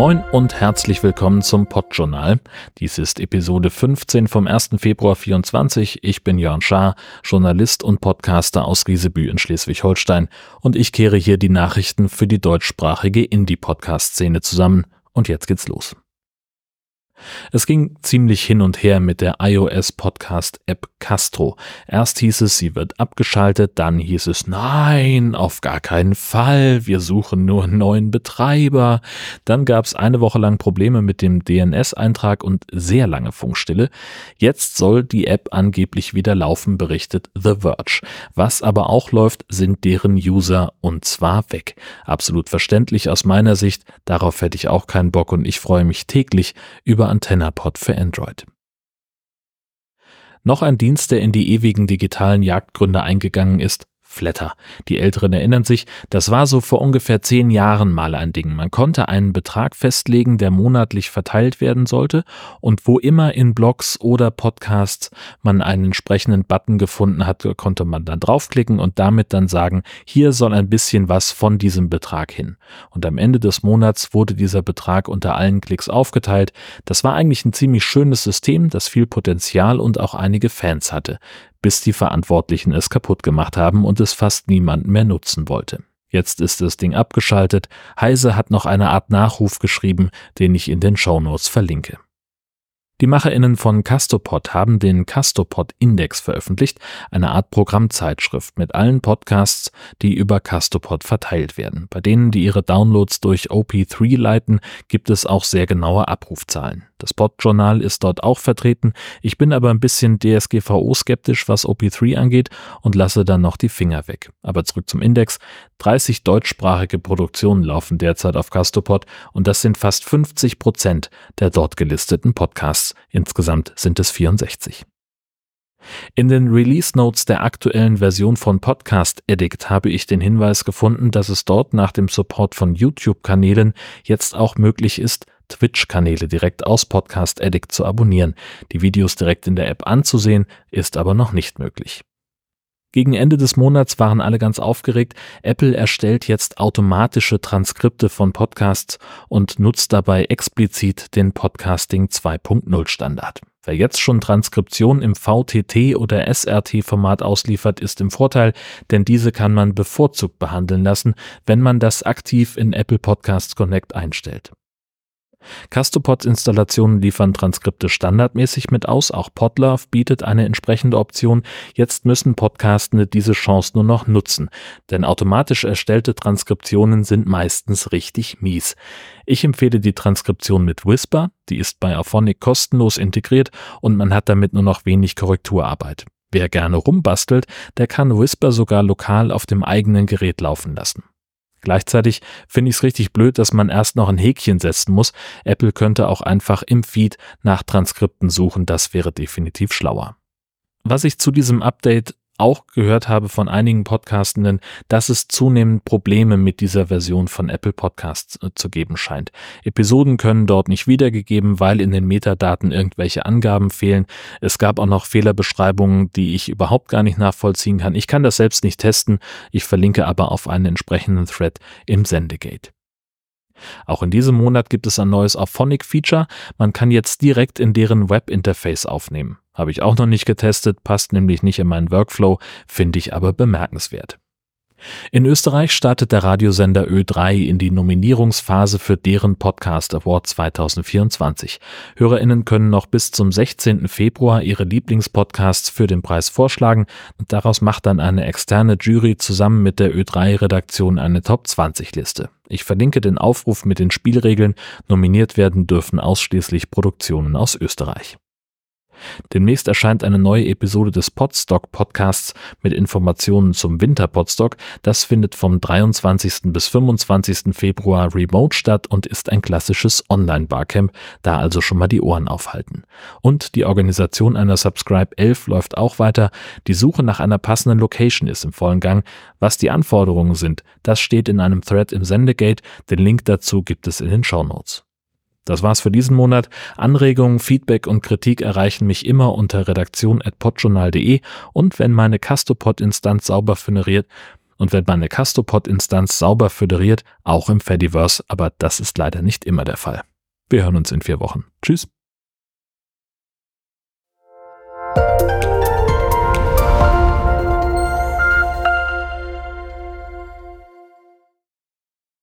Moin und herzlich willkommen zum Podjournal. Dies ist Episode 15 vom 1. Februar 24. Ich bin Jörn Schaar, Journalist und Podcaster aus Riesebü in Schleswig-Holstein und ich kehre hier die Nachrichten für die deutschsprachige Indie-Podcast-Szene zusammen. Und jetzt geht's los. Es ging ziemlich hin und her mit der iOS-Podcast-App Castro. Erst hieß es, sie wird abgeschaltet, dann hieß es, nein, auf gar keinen Fall, wir suchen nur einen neuen Betreiber. Dann gab es eine Woche lang Probleme mit dem DNS-Eintrag und sehr lange Funkstille. Jetzt soll die App angeblich wieder laufen, berichtet The Verge. Was aber auch läuft, sind deren User und zwar weg. Absolut verständlich aus meiner Sicht, darauf hätte ich auch keinen Bock und ich freue mich täglich über AntennaPod für Android. Noch ein Dienst, der in die ewigen digitalen Jagdgründe eingegangen ist, Flatter. Die Älteren erinnern sich, das war so vor ungefähr zehn Jahren mal ein Ding. Man konnte einen Betrag festlegen, der monatlich verteilt werden sollte und wo immer in Blogs oder Podcasts man einen entsprechenden Button gefunden hat, konnte man dann draufklicken und damit dann sagen, hier soll ein bisschen was von diesem Betrag hin. Und am Ende des Monats wurde dieser Betrag unter allen Klicks aufgeteilt. Das war eigentlich ein ziemlich schönes System, das viel Potenzial und auch einige Fans hatte bis die Verantwortlichen es kaputt gemacht haben und es fast niemand mehr nutzen wollte. Jetzt ist das Ding abgeschaltet. Heise hat noch eine Art Nachruf geschrieben, den ich in den Shownotes verlinke. Die MacherInnen von Castopod haben den Castopod Index veröffentlicht, eine Art Programmzeitschrift mit allen Podcasts, die über Castopod verteilt werden. Bei denen, die ihre Downloads durch OP3 leiten, gibt es auch sehr genaue Abrufzahlen. Das Podjournal ist dort auch vertreten. Ich bin aber ein bisschen DSGVO-skeptisch, was OP3 angeht und lasse dann noch die Finger weg. Aber zurück zum Index. 30 deutschsprachige Produktionen laufen derzeit auf Castopod und das sind fast 50 Prozent der dort gelisteten Podcasts. Insgesamt sind es 64. In den Release Notes der aktuellen Version von Podcast Addict habe ich den Hinweis gefunden, dass es dort nach dem Support von YouTube-Kanälen jetzt auch möglich ist, Twitch-Kanäle direkt aus Podcast Addict zu abonnieren. Die Videos direkt in der App anzusehen, ist aber noch nicht möglich. Gegen Ende des Monats waren alle ganz aufgeregt. Apple erstellt jetzt automatische Transkripte von Podcasts und nutzt dabei explizit den Podcasting 2.0 Standard. Wer jetzt schon Transkription im VTT oder SRT-Format ausliefert, ist im Vorteil, denn diese kann man bevorzugt behandeln lassen, wenn man das aktiv in Apple Podcasts Connect einstellt. Castopods-Installationen liefern Transkripte standardmäßig mit aus, auch Podlove bietet eine entsprechende Option. Jetzt müssen Podcastende diese Chance nur noch nutzen, denn automatisch erstellte Transkriptionen sind meistens richtig mies. Ich empfehle die Transkription mit Whisper, die ist bei Auphonic kostenlos integriert und man hat damit nur noch wenig Korrekturarbeit. Wer gerne rumbastelt, der kann Whisper sogar lokal auf dem eigenen Gerät laufen lassen. Gleichzeitig finde ich es richtig blöd, dass man erst noch ein Häkchen setzen muss. Apple könnte auch einfach im Feed nach Transkripten suchen, das wäre definitiv schlauer. Was ich zu diesem Update auch gehört habe von einigen Podcastenden, dass es zunehmend Probleme mit dieser Version von Apple Podcasts äh, zu geben scheint. Episoden können dort nicht wiedergegeben, weil in den Metadaten irgendwelche Angaben fehlen. Es gab auch noch Fehlerbeschreibungen, die ich überhaupt gar nicht nachvollziehen kann. Ich kann das selbst nicht testen. Ich verlinke aber auf einen entsprechenden Thread im Sendegate. Auch in diesem Monat gibt es ein neues Auphonic-Feature. Man kann jetzt direkt in deren Webinterface aufnehmen. Habe ich auch noch nicht getestet, passt nämlich nicht in meinen Workflow, finde ich aber bemerkenswert. In Österreich startet der Radiosender Ö3 in die Nominierungsphase für deren Podcast Award 2024. Hörerinnen können noch bis zum 16. Februar ihre Lieblingspodcasts für den Preis vorschlagen und daraus macht dann eine externe Jury zusammen mit der Ö3-Redaktion eine Top 20 Liste. Ich verlinke den Aufruf mit den Spielregeln. Nominiert werden dürfen ausschließlich Produktionen aus Österreich. Demnächst erscheint eine neue Episode des Podstock Podcasts mit Informationen zum Winter Podstock. Das findet vom 23. bis 25. Februar remote statt und ist ein klassisches Online-Barcamp, da also schon mal die Ohren aufhalten. Und die Organisation einer Subscribe 11 läuft auch weiter. Die Suche nach einer passenden Location ist im vollen Gang. Was die Anforderungen sind, das steht in einem Thread im Sendegate. Den Link dazu gibt es in den Show Notes. Das war's für diesen Monat. Anregungen, Feedback und Kritik erreichen mich immer unter redaktion.podjournal.de und wenn meine Castopod-Instanz sauber generiert und wenn man eine Castopod-Instanz sauber föderiert, auch im Fediverse, aber das ist leider nicht immer der Fall. Wir hören uns in vier Wochen. Tschüss.